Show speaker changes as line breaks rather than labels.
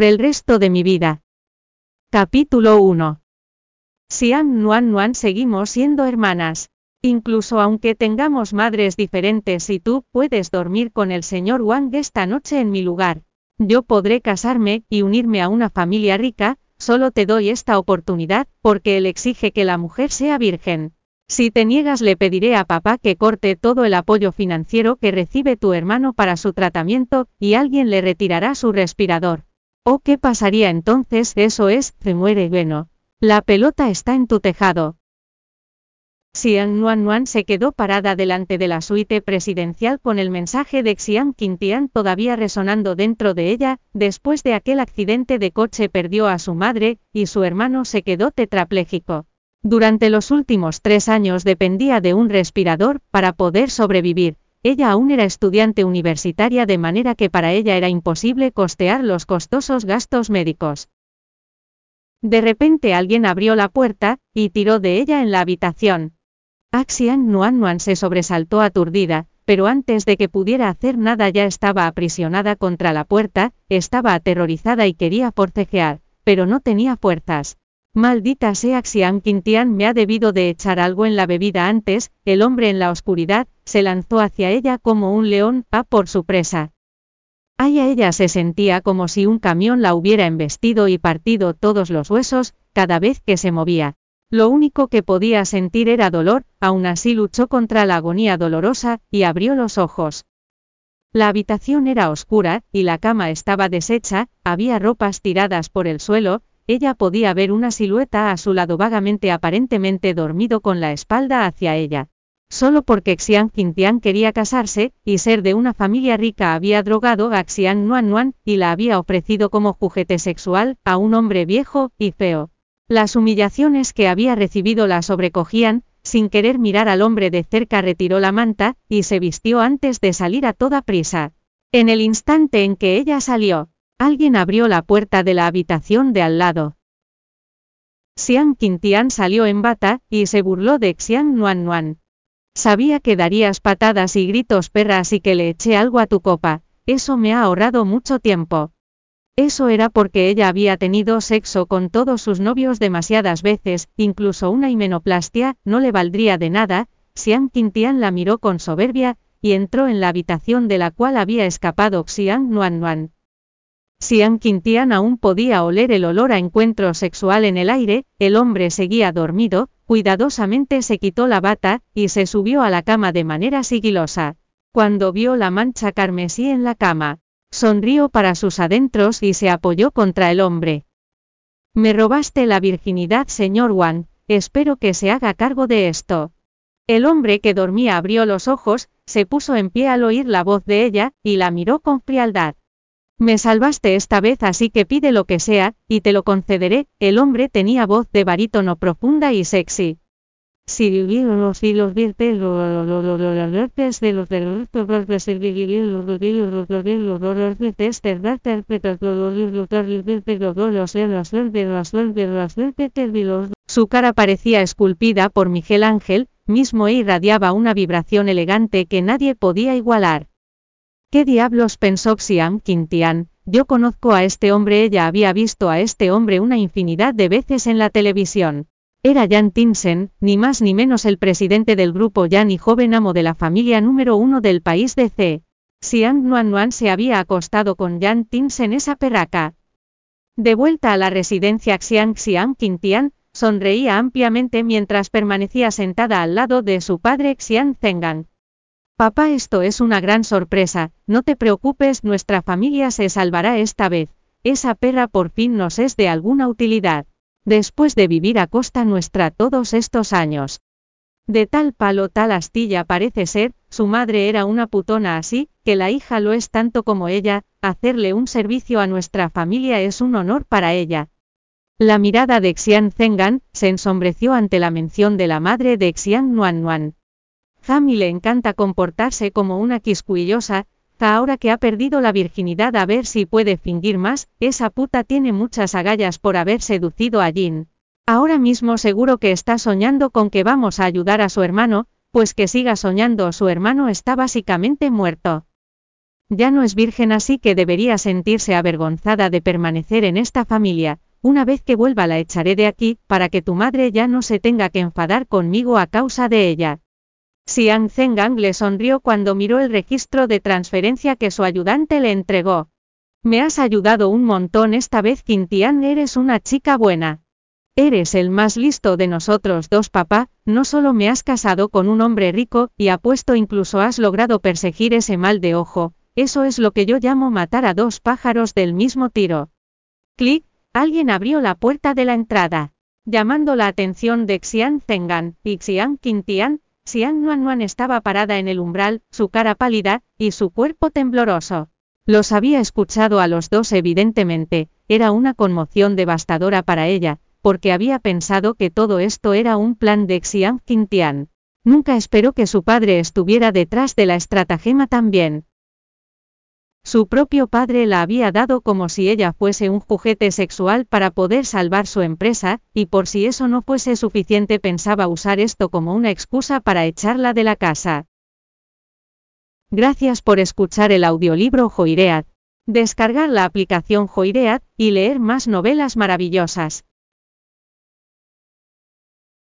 Por el resto de mi vida. Capítulo 1. Xiang Nuan Nuan seguimos siendo hermanas. Incluso aunque tengamos madres diferentes y tú puedes dormir con el señor Wang esta noche en mi lugar. Yo podré casarme y unirme a una familia rica, solo te doy esta oportunidad, porque él exige que la mujer sea virgen. Si te niegas le pediré a papá que corte todo el apoyo financiero que recibe tu hermano para su tratamiento, y alguien le retirará su respirador. ¿O qué pasaría entonces? Eso es, se muere bueno. La pelota está en tu tejado. Xiang Nuan Nuan se quedó parada delante de la suite presidencial con el mensaje de Xiang Qintian todavía resonando dentro de ella, después de aquel accidente de coche perdió a su madre, y su hermano se quedó tetrapléjico. Durante los últimos tres años dependía de un respirador para poder sobrevivir. Ella aún era estudiante universitaria de manera que para ella era imposible costear los costosos gastos médicos. De repente alguien abrió la puerta, y tiró de ella en la habitación. Axian Nuan Nuan se sobresaltó aturdida, pero antes de que pudiera hacer nada ya estaba aprisionada contra la puerta, estaba aterrorizada y quería forcejear, pero no tenía fuerzas. Maldita sea Xiang Qintian me ha debido de echar algo en la bebida antes, el hombre en la oscuridad, se lanzó hacia ella como un león, a por su presa. Ay a ella se sentía como si un camión la hubiera embestido y partido todos los huesos, cada vez que se movía. Lo único que podía sentir era dolor, aún así luchó contra la agonía dolorosa, y abrió los ojos. La habitación era oscura, y la cama estaba deshecha, había ropas tiradas por el suelo, ella podía ver una silueta a su lado vagamente aparentemente dormido con la espalda hacia ella. Solo porque Xiang Qintian quería casarse, y ser de una familia rica había drogado a Xiang Nuan Nuan, y la había ofrecido como juguete sexual, a un hombre viejo y feo. Las humillaciones que había recibido la sobrecogían, sin querer mirar al hombre de cerca retiró la manta, y se vistió antes de salir a toda prisa. En el instante en que ella salió, Alguien abrió la puerta de la habitación de al lado. Xiang Qintian salió en bata, y se burló de Xiang Nuan Nuan. Sabía que darías patadas y gritos perras y que le eché algo a tu copa, eso me ha ahorrado mucho tiempo. Eso era porque ella había tenido sexo con todos sus novios demasiadas veces, incluso una himenoplastia, no le valdría de nada, Xiang Qintian la miró con soberbia, y entró en la habitación de la cual había escapado Xiang Nuan Nuan. Xiang Qintian aún podía oler el olor a encuentro sexual en el aire, el hombre seguía dormido, cuidadosamente se quitó la bata, y se subió a la cama de manera sigilosa. Cuando vio la mancha carmesí en la cama, sonrió para sus adentros y se apoyó contra el hombre. Me robaste la virginidad, señor Wang, espero que se haga cargo de esto. El hombre que dormía abrió los ojos, se puso en pie al oír la voz de ella, y la miró con frialdad. Me salvaste esta vez así que pide lo que sea, y te lo concederé. El hombre tenía voz de barítono profunda y sexy. Su cara parecía esculpida por Miguel Ángel, mismo e irradiaba una vibración elegante que nadie podía igualar. ¿Qué diablos pensó Xiang Qintian? Yo conozco a este hombre, ella había visto a este hombre una infinidad de veces en la televisión. Era Yan Tinsen, ni más ni menos el presidente del grupo Yan y joven amo de la familia número uno del país de C. Xiang Nuan Nuan se había acostado con Yan Tinsen esa perraca. De vuelta a la residencia Xiang Xiang Qintian, sonreía ampliamente mientras permanecía sentada al lado de su padre Xiang Zhengan. Papá, esto es una gran sorpresa, no te preocupes, nuestra familia se salvará esta vez. Esa perra por fin nos es de alguna utilidad. Después de vivir a costa nuestra todos estos años. De tal palo tal astilla parece ser, su madre era una putona así, que la hija lo es tanto como ella, hacerle un servicio a nuestra familia es un honor para ella. La mirada de Xian Zhengan se ensombreció ante la mención de la madre de Xian Nuan Nuan. Zami le encanta comportarse como una quisquillosa, ahora que ha perdido la virginidad a ver si puede fingir más, esa puta tiene muchas agallas por haber seducido a Jin. Ahora mismo seguro que está soñando con que vamos a ayudar a su hermano, pues que siga soñando su hermano está básicamente muerto. Ya no es virgen así que debería sentirse avergonzada de permanecer en esta familia, una vez que vuelva la echaré de aquí, para que tu madre ya no se tenga que enfadar conmigo a causa de ella. Xiang Zhengang le sonrió cuando miró el registro de transferencia que su ayudante le entregó. Me has ayudado un montón esta vez Quintian eres una chica buena. Eres el más listo de nosotros dos papá, no solo me has casado con un hombre rico, y apuesto incluso has logrado perseguir ese mal de ojo, eso es lo que yo llamo matar a dos pájaros del mismo tiro. Clic, alguien abrió la puerta de la entrada. Llamando la atención de Xian Zhengan y Xian Qintian, Xian Nuan estaba parada en el umbral, su cara pálida, y su cuerpo tembloroso. Los había escuchado a los dos evidentemente, era una conmoción devastadora para ella, porque había pensado que todo esto era un plan de Xian Qintian. Nunca esperó que su padre estuviera detrás de la estratagema también. Su propio padre la había dado como si ella fuese un juguete sexual para poder salvar su empresa, y por si eso no fuese suficiente pensaba usar esto como una excusa para echarla de la casa. Gracias por escuchar el audiolibro Joiread. Descargar la aplicación Joiread y leer más novelas maravillosas.